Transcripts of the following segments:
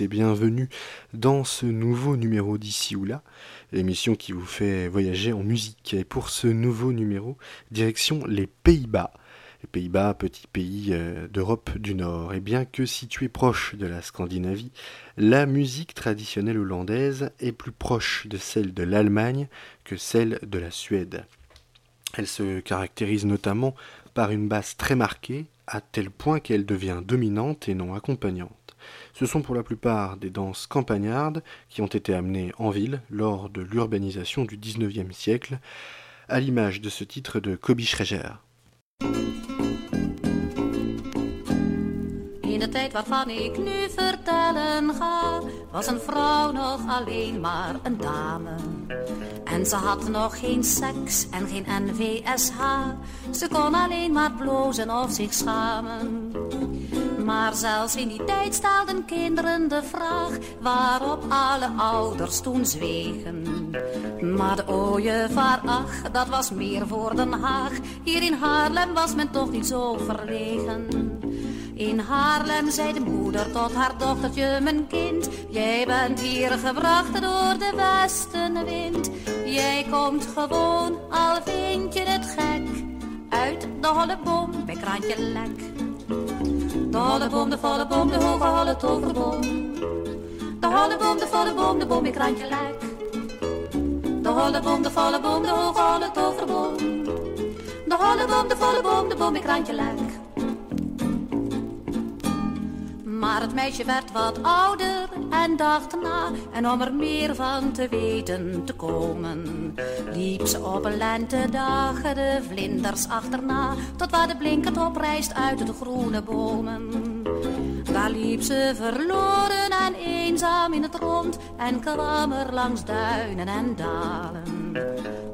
Et bienvenue dans ce nouveau numéro d'ici ou là, l'émission qui vous fait voyager en musique. Et pour ce nouveau numéro, direction les Pays-Bas. Les Pays-Bas, petit pays euh, d'Europe du Nord. Et bien que situé proche de la Scandinavie, la musique traditionnelle hollandaise est plus proche de celle de l'Allemagne que celle de la Suède. Elle se caractérise notamment par une basse très marquée, à tel point qu'elle devient dominante et non accompagnante. Ce sont pour la plupart des danses campagnardes qui ont été amenées en ville lors de l'urbanisation du XIXe siècle, à l'image de ce titre de Kobi Schreger. In de tijd waarvan ik nu vertellen ga, was een vrouw nog alleen maar een dame. En ze had nog geen seks en geen NVSH. Ze kon alleen maar blozen of zich schamen. Maar zelfs in die tijd stelden kinderen de vraag waarop alle ouders toen zwegen. Maar de ooievaar, ach, dat was meer voor Den Haag. Hier in Haarlem was men toch niet zo verlegen. In Haarlem zei de moeder tot haar dochtertje, mijn kind. Jij bent hier gebracht door de westenwind. Jij komt gewoon, al vind je het gek. Uit de holle boom bij kraantje lek. De holle boom, de volle boom, de hoge holle toverboom. De holle boom, de volle boom, de boom bij kraantje lek. De holle boom, de volle boom, de hoge holle toverboom. De holle boom, de volle boom, de boom bij kraantje lek. Maar het meisje werd wat ouder en dacht na. En om er meer van te weten te komen, liep ze op lentedagen de vlinders achterna. Tot waar de blinkert oprijst uit de groene bomen. Daar liep ze verloren en eenzaam in het rond en kwam er langs duinen en dalen.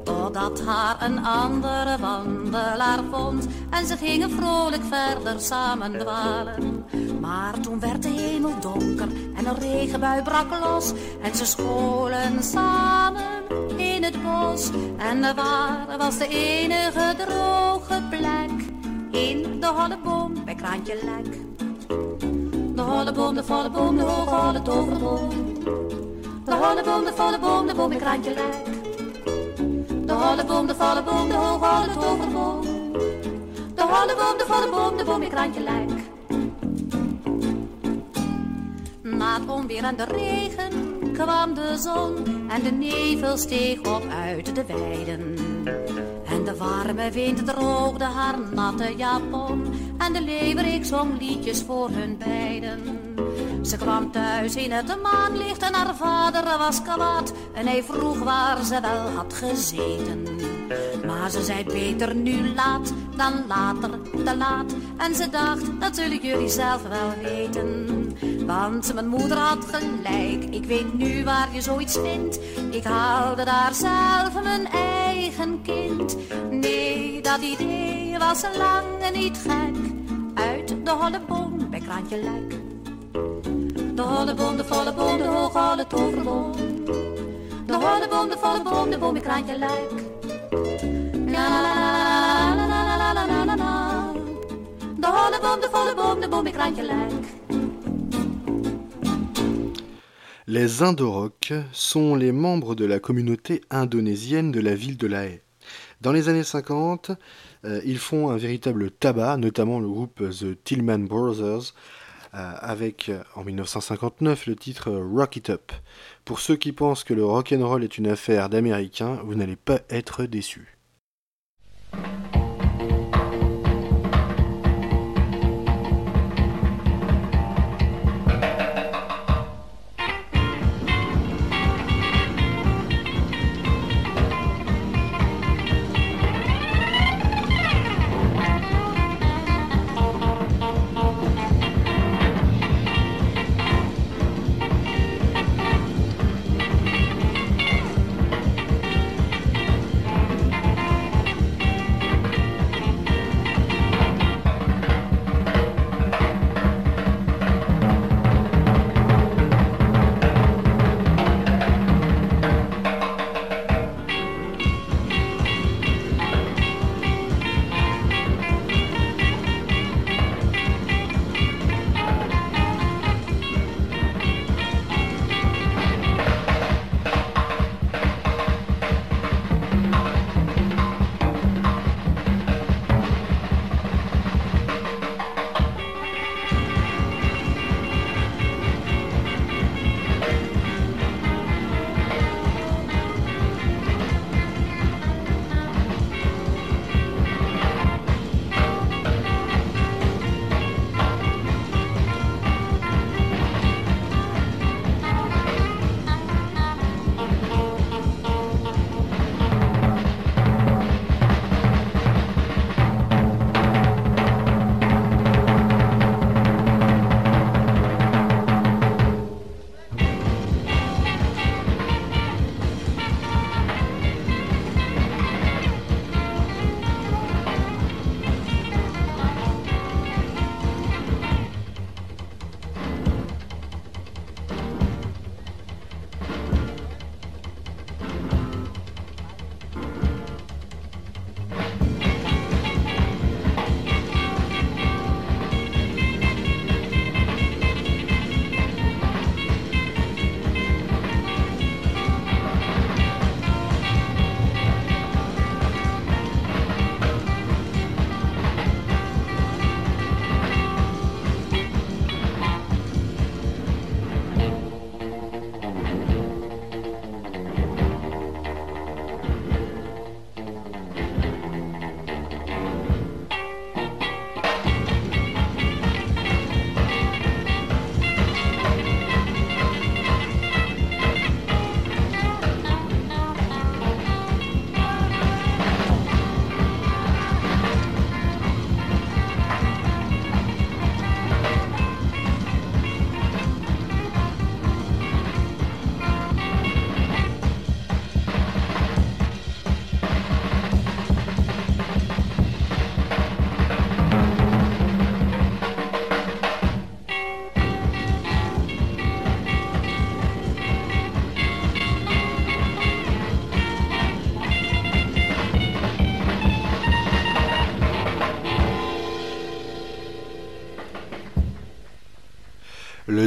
Totdat haar een andere wandelaar vond en ze gingen vrolijk verder samen dwalen. Maar toen werd de hemel donker en een regenbui brak los en ze scholen samen in het bos. En waar was de enige droge plek in de holle boom bij Kraantje Lek. De holle boom, de volle boom, de hoge holle toverboom. De holle boom, de volle boom, de boom bij Kraantje Lek. De holle boom, de volle boom, de hoge holle toverboom. De holle boom, de volle boom, de boom bij Kraantje Lek. Het onweer en de regen kwam de zon en de nevel steeg op uit de weiden. En de warme wind droogde haar natte japon en de leeuwerik zong liedjes voor hun beiden. Ze kwam thuis in het maanlicht en haar vader was kwaad en hij vroeg waar ze wel had gezeten. Maar ze zei beter nu laat dan later te laat en ze dacht dat zullen jullie zelf wel weten. Want mijn moeder had gelijk, ik weet nu waar je zoiets vindt. Ik haalde daar zelf mijn eigen kind. Nee, dat idee was lang niet gek. Uit de holle boom bij Kraantje Lek. De holle boom, de volle boom, de hoge holle toverboom. De holle boom, de volle boom, de boom bij Kraantje Lek. La la la la la la la la la. De holle boom, de volle boom, de boom bij Kraantje Lek. Les Indorocs sont les membres de la communauté indonésienne de la ville de La Haye. Dans les années 50, euh, ils font un véritable tabac, notamment le groupe The Tillman Brothers, euh, avec en 1959 le titre Rock It Up. Pour ceux qui pensent que le rock'n'roll est une affaire d'Américains, vous n'allez pas être déçus.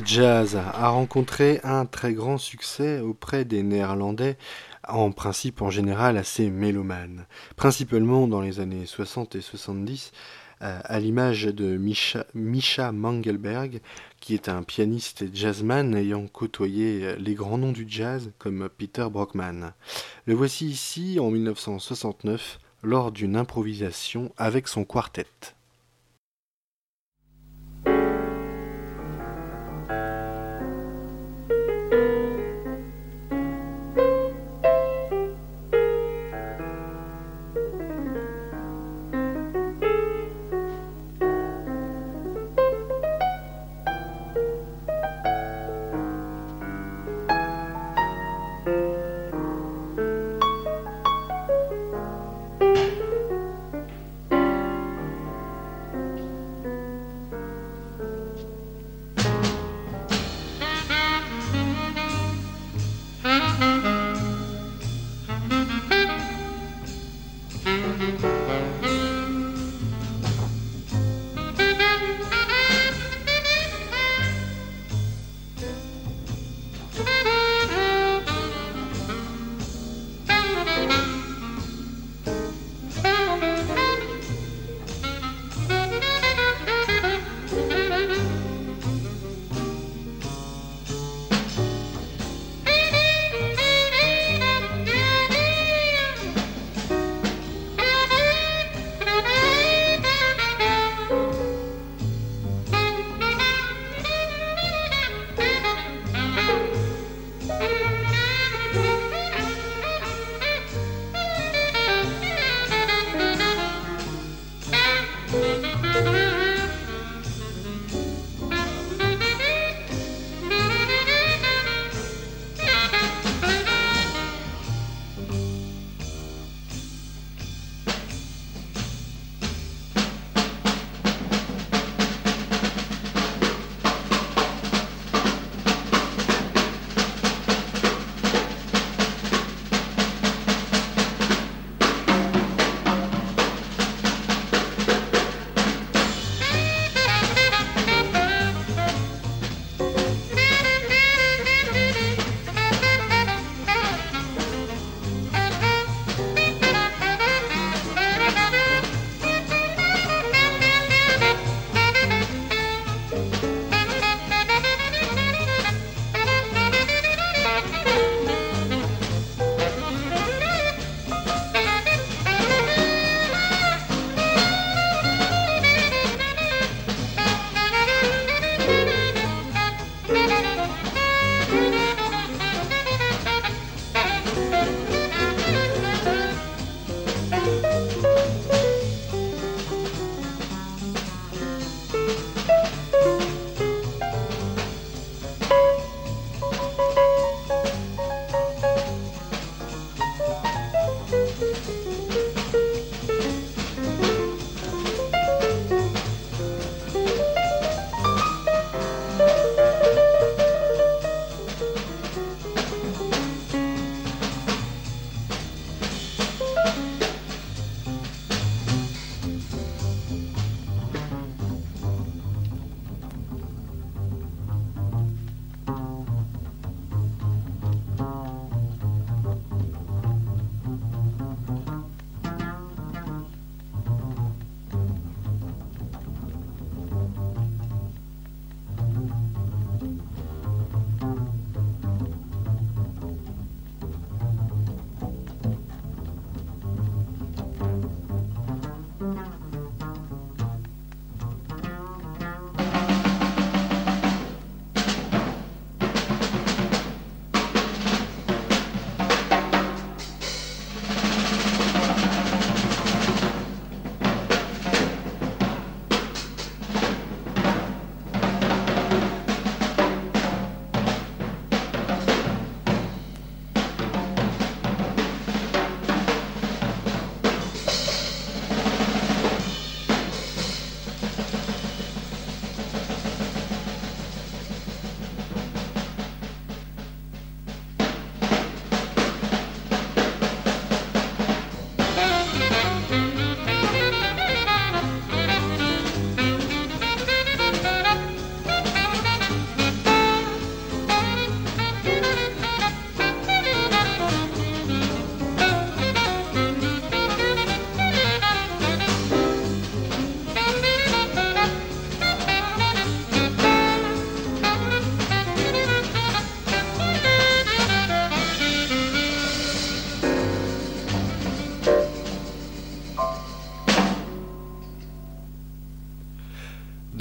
Jazz a rencontré un très grand succès auprès des Néerlandais, en principe en général assez mélomanes, principalement dans les années 60 et 70, euh, à l'image de Misha, Mangelberg, qui est un pianiste jazzman ayant côtoyé les grands noms du jazz comme Peter Brockman. Le voici ici en 1969 lors d'une improvisation avec son quartet.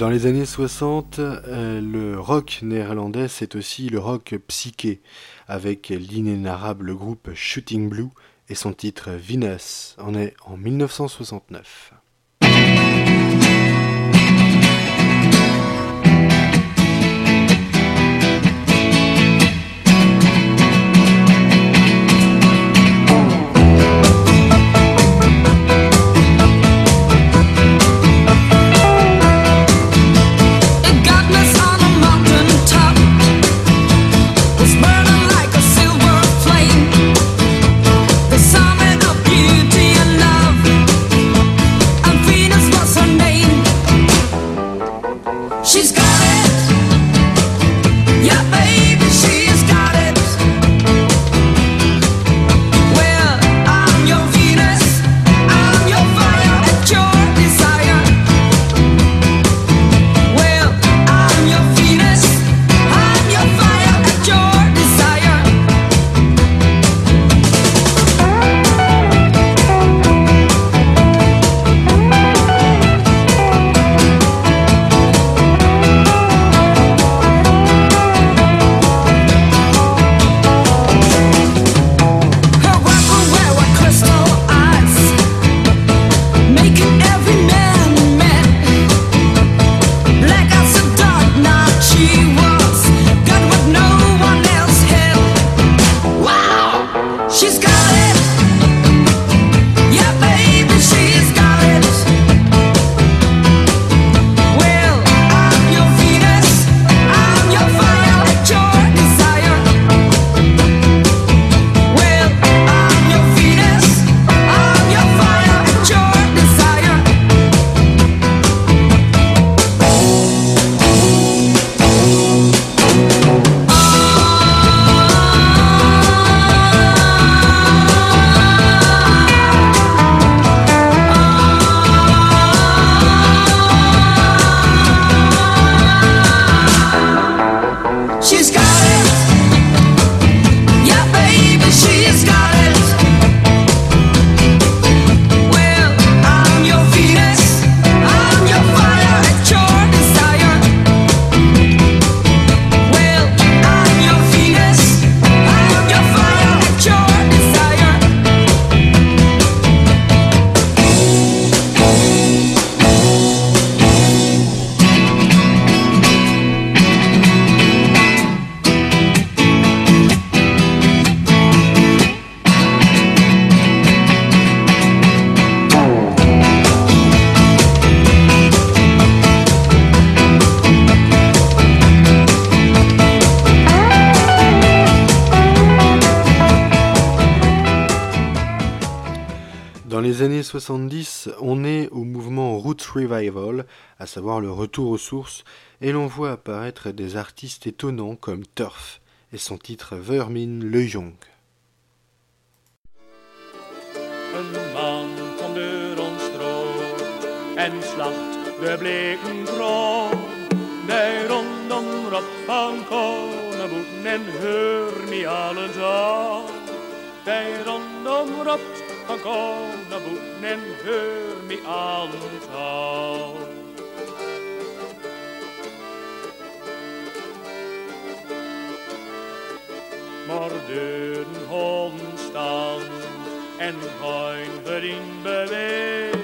Dans les années 60, euh, le rock néerlandais, c'est aussi le rock psyché, avec l'inénarrable groupe Shooting Blue et son titre Venus. On est en 1969. On est au mouvement Roots Revival, à savoir le retour aux sources, et l'on voit apparaître des artistes étonnants comme Turf et son titre Vermin le Jong. Kom naar boeten en heur me aantal. Maar de honden staan en geen verdien beweegt.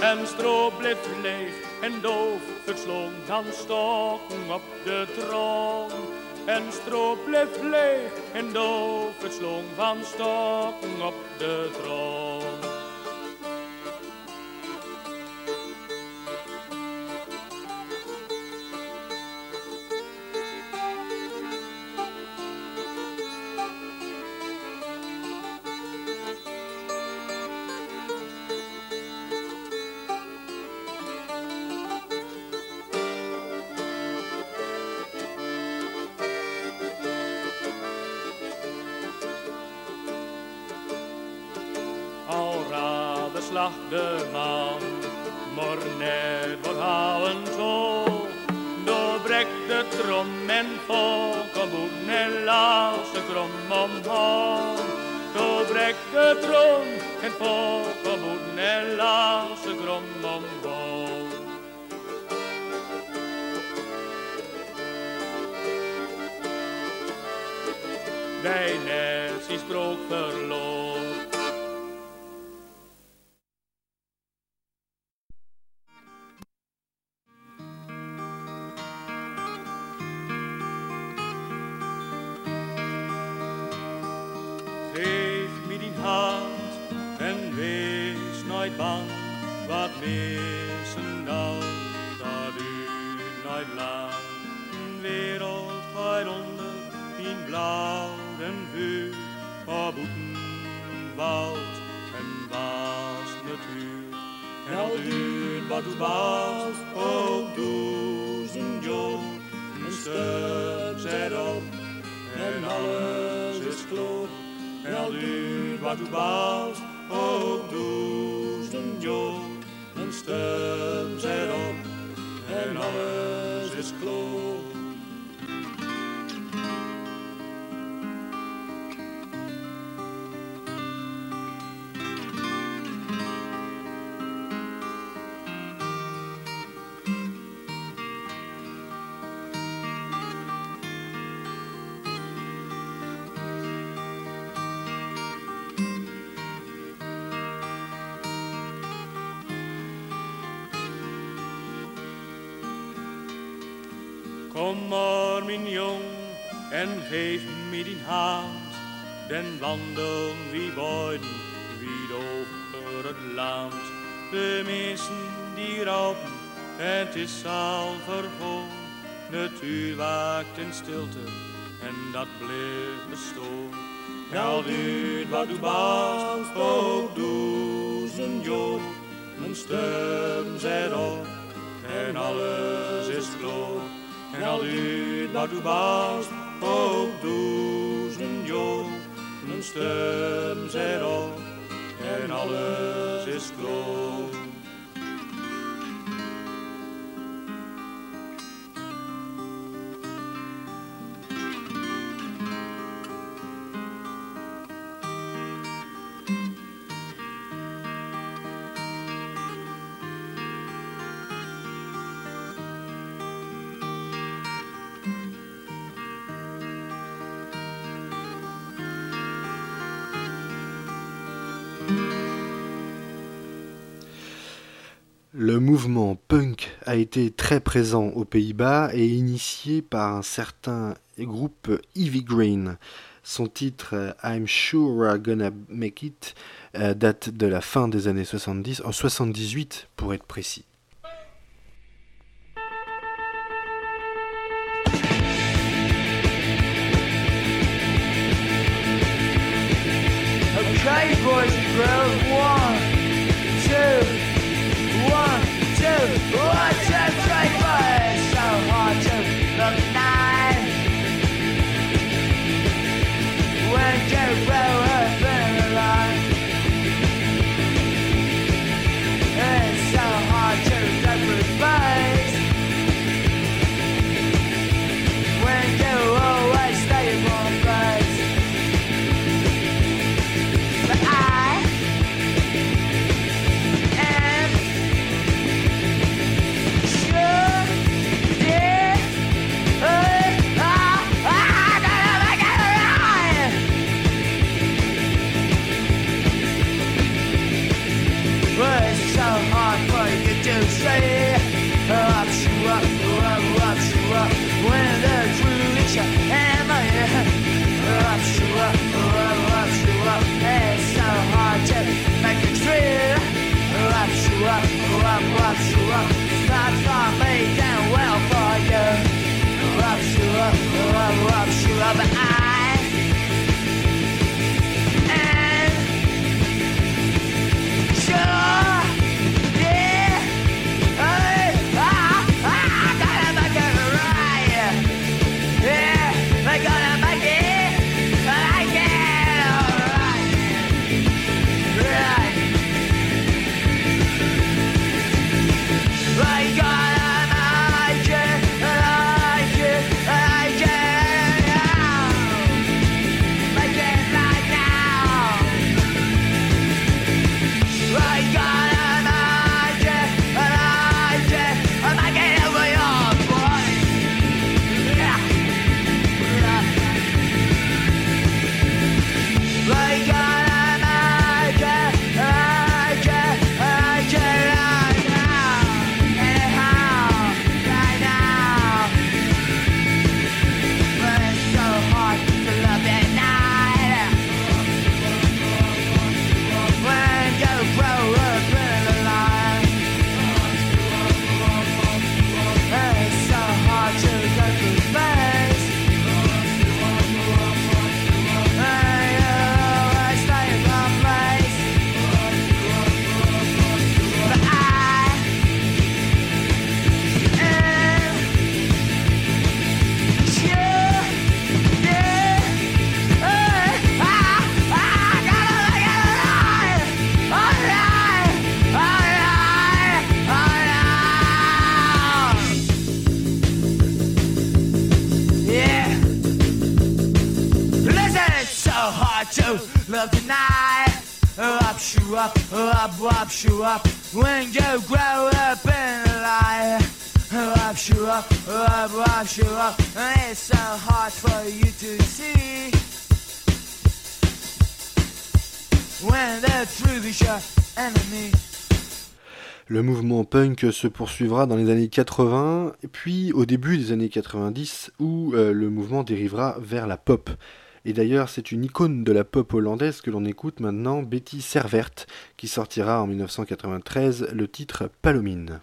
En stro blijft leeg en doof verslond dan stoken op de troon. En stroop bleef leeg en doof het slong van stokken op de troon. Bij Nelsie's sprook verloor. En geef me die hand. Den wandel wie beiden, wie over het land. De mensen die raupen, het is al vergoon. Natuur waakt in stilte, en dat blijft bestoon. Al duurt wat u baast, ook duizend jaar. Mijn stem zet op, en alles is gloor. En al duurt wat u baast, ook duizend jaar. Mijn stem zet op, en alles is gloor. Mouvement punk a été très présent aux Pays-Bas et initié par un certain groupe Ivy Green. Son titre I'm Sure We're Gonna Make It euh, date de la fin des années 70, en 78 pour être précis. Le mouvement punk se poursuivra dans les années 80, puis au début des années 90, où euh, le mouvement dérivera vers la pop. Et d'ailleurs, c'est une icône de la pop hollandaise que l'on écoute maintenant, Betty Servert, qui sortira en 1993 le titre Palomine.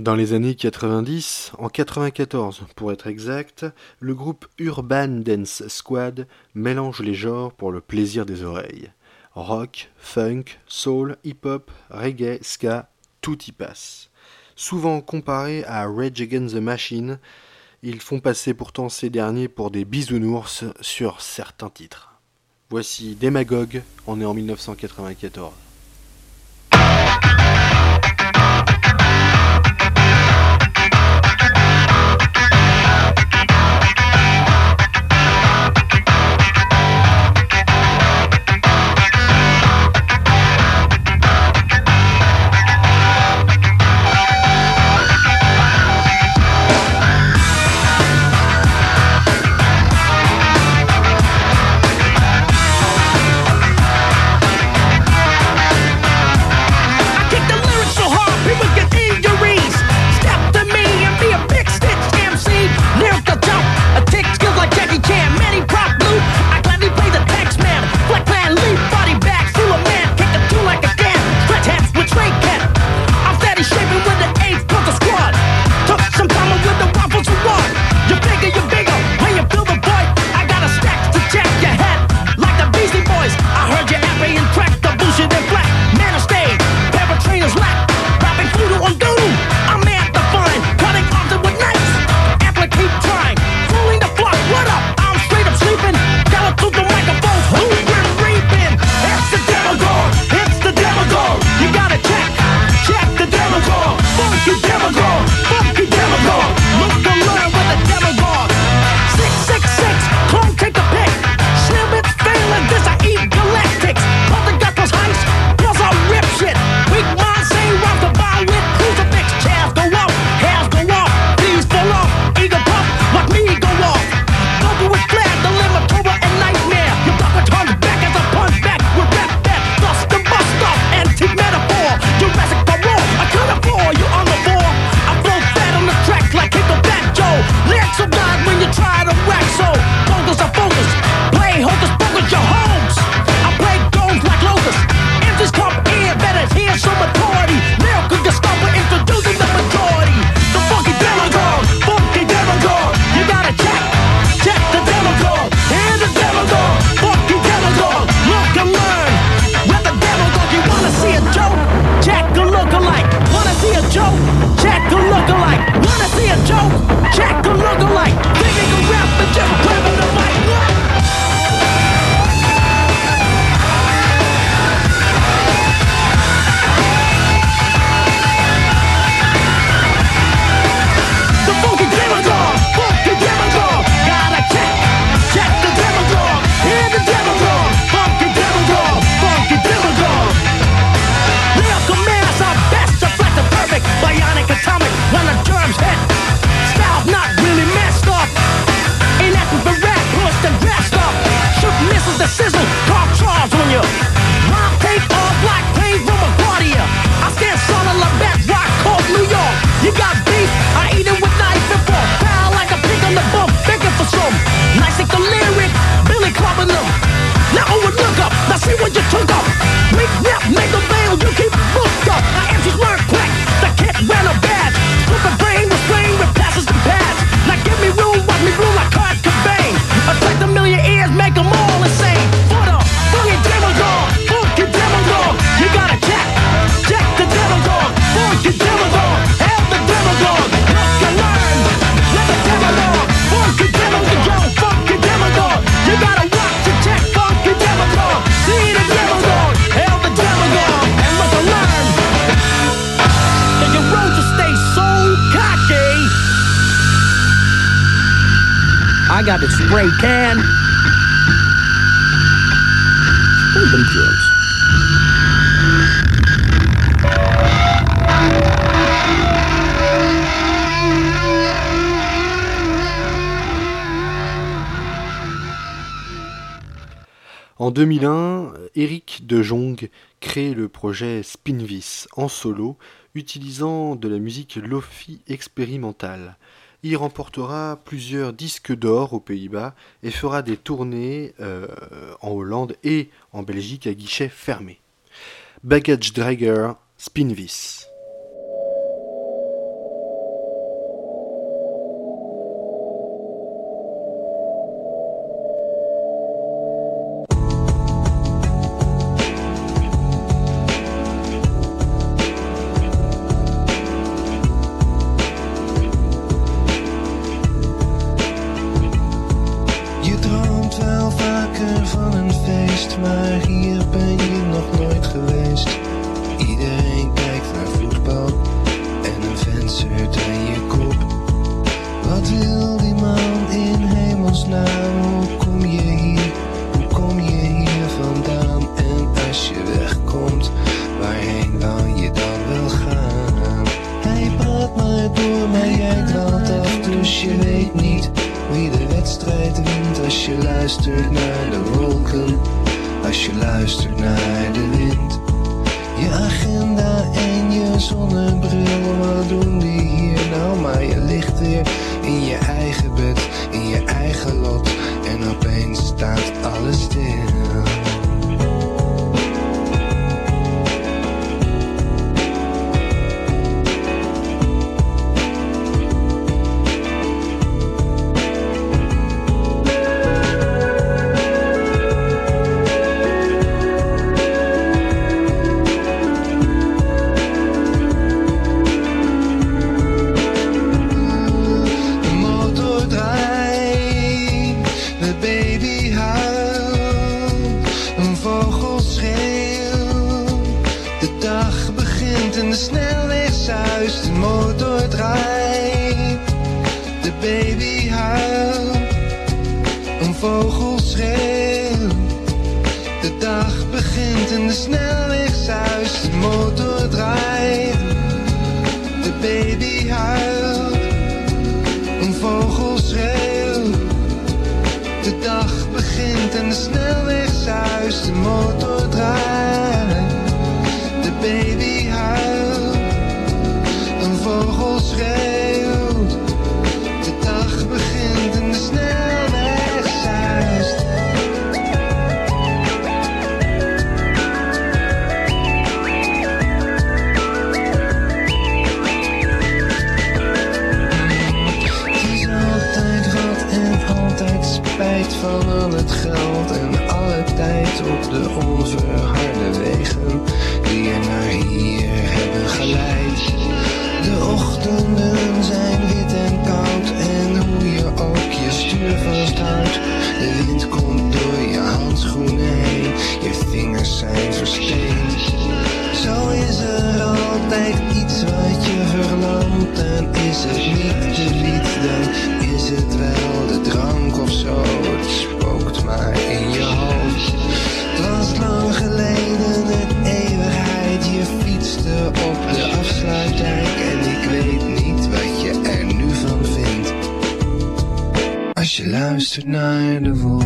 Dans les années 90, en 94 pour être exact, le groupe Urban Dance Squad mélange les genres pour le plaisir des oreilles. Rock, funk, soul, hip-hop, reggae, ska, tout y passe. Souvent comparés à Rage Against the Machine, ils font passer pourtant ces derniers pour des bisounours sur certains titres. Voici Demagogue, on est en 1994. 2001, Eric De Jong crée le projet Spinvis en solo, utilisant de la musique lofi expérimentale. Il remportera plusieurs disques d'or aux Pays-Bas et fera des tournées euh, en Hollande et en Belgique à guichet fermé. Baggage Dragger, Spinvis. tonight of all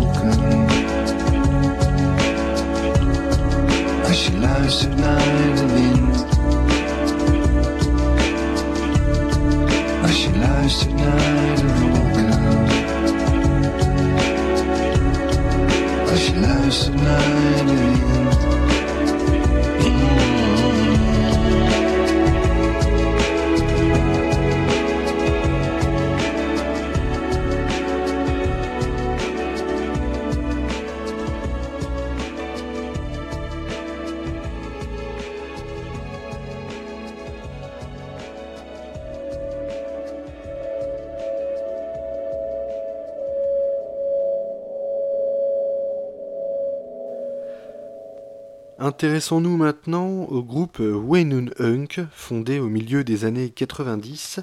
Intéressons-nous maintenant au groupe Waynun Hunk, fondé au milieu des années 90,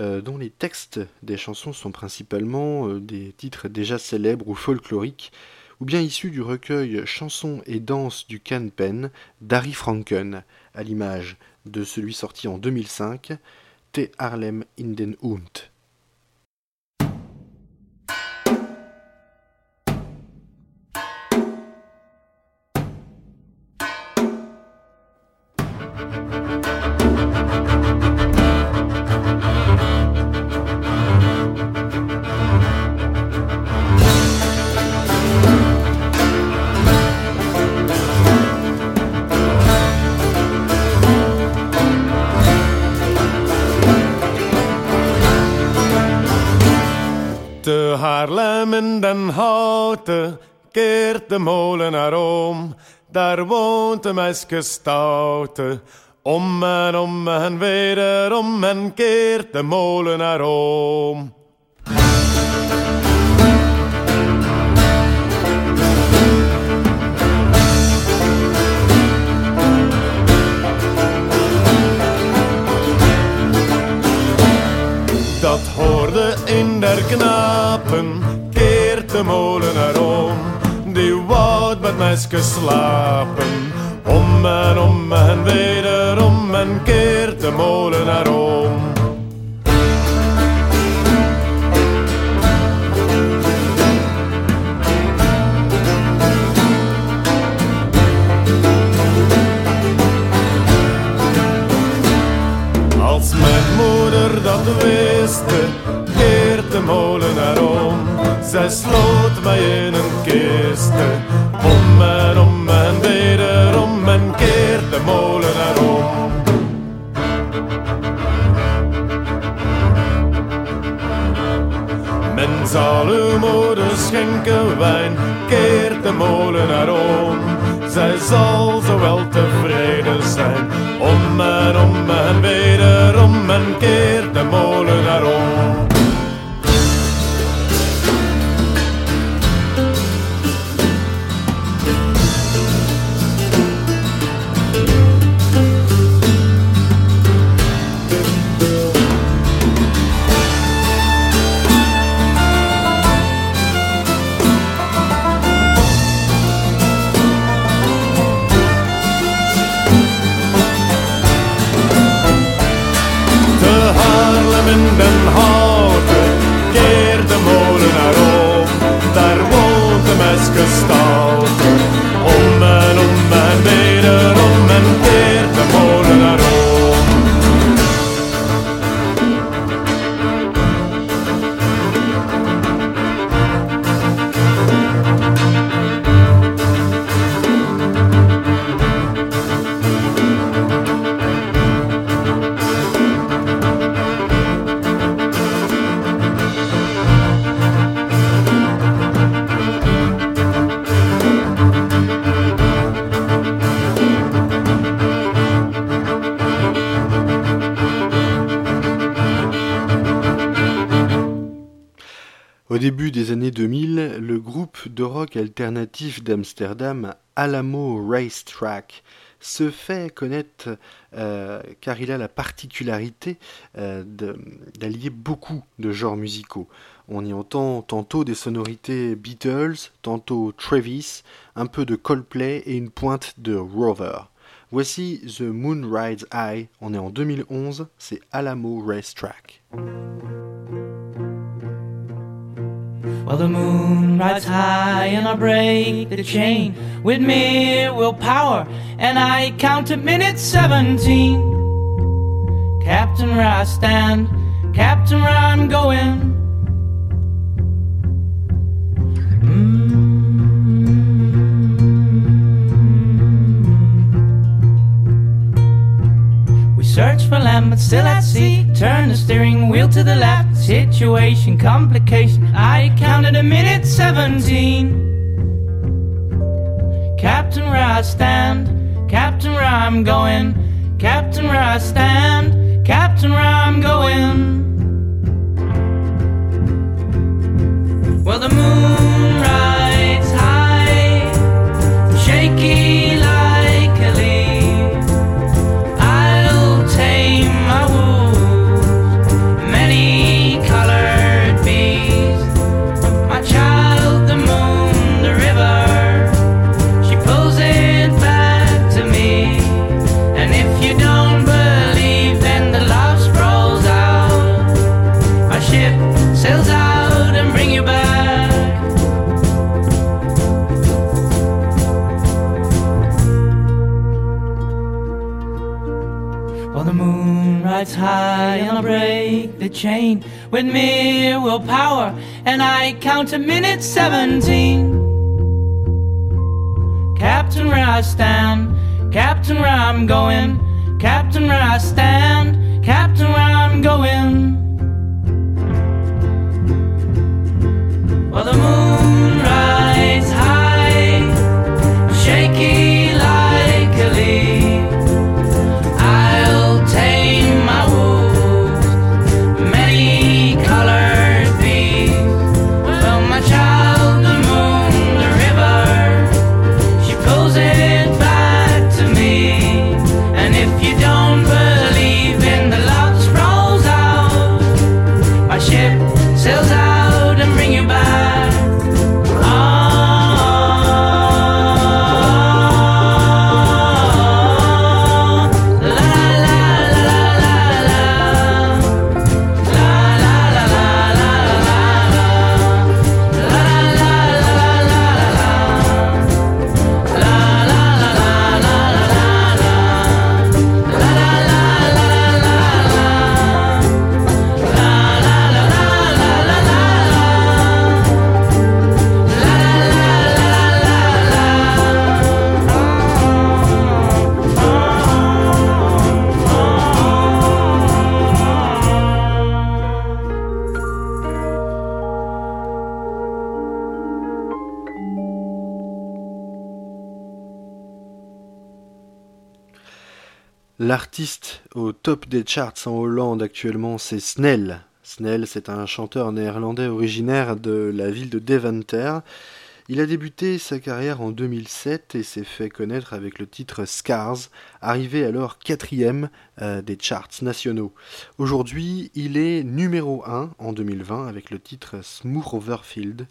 euh, dont les textes des chansons sont principalement euh, des titres déjà célèbres ou folkloriques, ou bien issus du recueil Chansons et danses du Can-Pen d'Harry Franken, à l'image de celui sorti en 2005, Te Harlem in den Hund. de molenaar om. Daar woont de meisje stoute. Om en om en wederom en keert de molenaar om. Dat hoorde in der knapen, keert de molenaar om het meisje slapen. Om en om en wederom en keert de molenaar om. Als mijn moeder dat wist, keert de molenaar om. Zij sloot mij in een kist. Zal uw moeder schenken wijn, keert de molenaar om. Zij zal zo wel tevreden zijn, om en om en wederom en keert de molenaar om. Rock alternatif d'Amsterdam, Alamo Racetrack, se fait connaître euh, car il a la particularité euh, d'allier beaucoup de genres musicaux. On y entend tantôt des sonorités Beatles, tantôt Travis, un peu de Coldplay et une pointe de Rover. Voici The Moon Rides High, on est en 2011, c'est Alamo Racetrack. Well, the moon rides high and I break the chain with mere willpower, and I count to minute 17. Captain, where I stand, Captain, where I'm going. We search for land, but still at sea. Turn the steering wheel to the left. Situation, complication. I counted a minute 17. Captain, I stand. Captain, where I'm going. Captain, I stand. Captain, where I'm going. Well, the moon with mere willpower, and I count to minute 17. Captain, where I stand, Captain, where I'm going, Captain, where I stand, Captain, where I'm going. Top des charts en Hollande actuellement, c'est Snell. Snell, c'est un chanteur néerlandais originaire de la ville de Deventer. Il a débuté sa carrière en 2007 et s'est fait connaître avec le titre Scars, arrivé alors quatrième euh, des charts nationaux. Aujourd'hui, il est numéro 1 en 2020 avec le titre Smooth Overfield.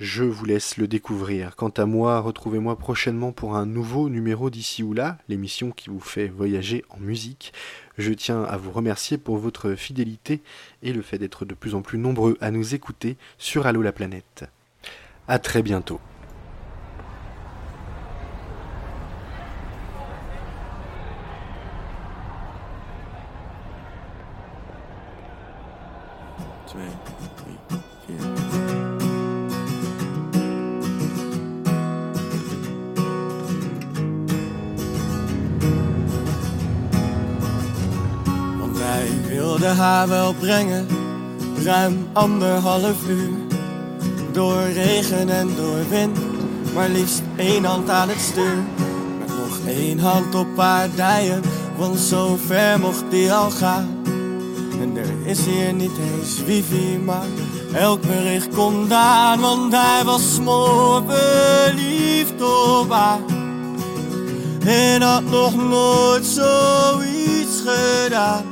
Je vous laisse le découvrir. Quant à moi, retrouvez-moi prochainement pour un nouveau numéro d'ici ou là, l'émission qui vous fait voyager en musique. Je tiens à vous remercier pour votre fidélité et le fait d'être de plus en plus nombreux à nous écouter sur Allo la planète. À très bientôt. Wilde haar wel brengen, ruim anderhalf uur. Door regen en door wind, maar liefst één hand aan het stuur. Met nog één hand op haar dijen, want zo ver mocht die al gaan. En er is hier niet eens wifi, maar elk bericht komt aan. Want hij was smoor verliefd op haar. En had nog nooit zoiets gedaan.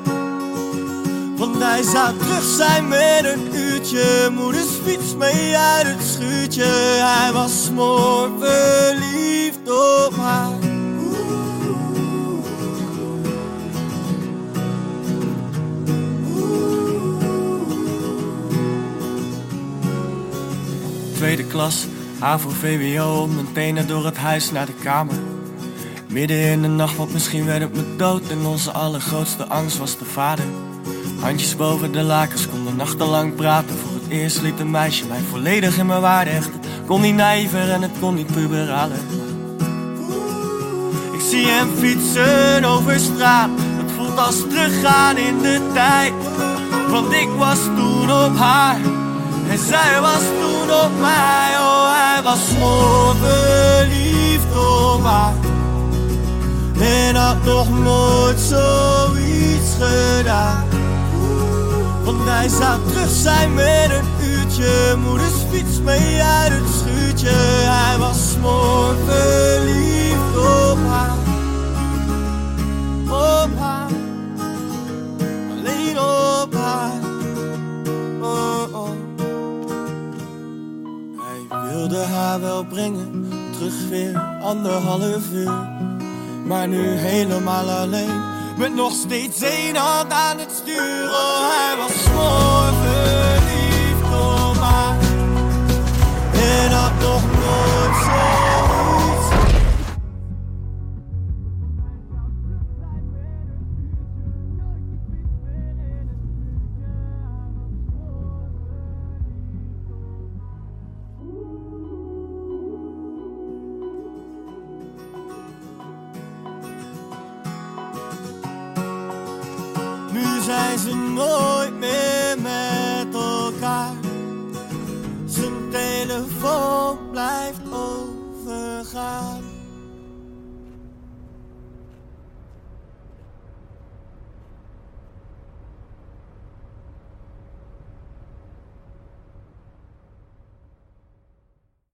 Want hij zou terug zijn met een uurtje. Moeders fiets mee uit het schuurtje. Hij was smoor verliefd op haar. Tweede klas, HAVO, VWO, mijn tenen door het huis naar de kamer. Midden in de nacht, want misschien werd het me dood. En onze allergrootste angst was de vader. Handjes boven de lakens, konden nachtenlang praten. Voor het eerst liet een meisje mij volledig in mijn waarde hechten. Kon niet naïver en het kon niet puberaler. Ik zie hem fietsen over straat. Het voelt als teruggaan in de tijd. Want ik was toen op haar. En zij was toen op mij. Oh, hij was zo verliefd op haar. En had nog nooit zoiets gedaan. Hij zou terug zijn met een uurtje. Moeders fiets mee uit het schuurtje. Hij was mooi verliefd op haar. Op haar. Alleen op haar. Oh, oh. Hij wilde haar wel brengen. Terug weer anderhalf uur. Maar nu helemaal alleen. Met nog steeds één hand aan het stuur. Oh, hij was mooi verliefd op haar. En had nog nooit.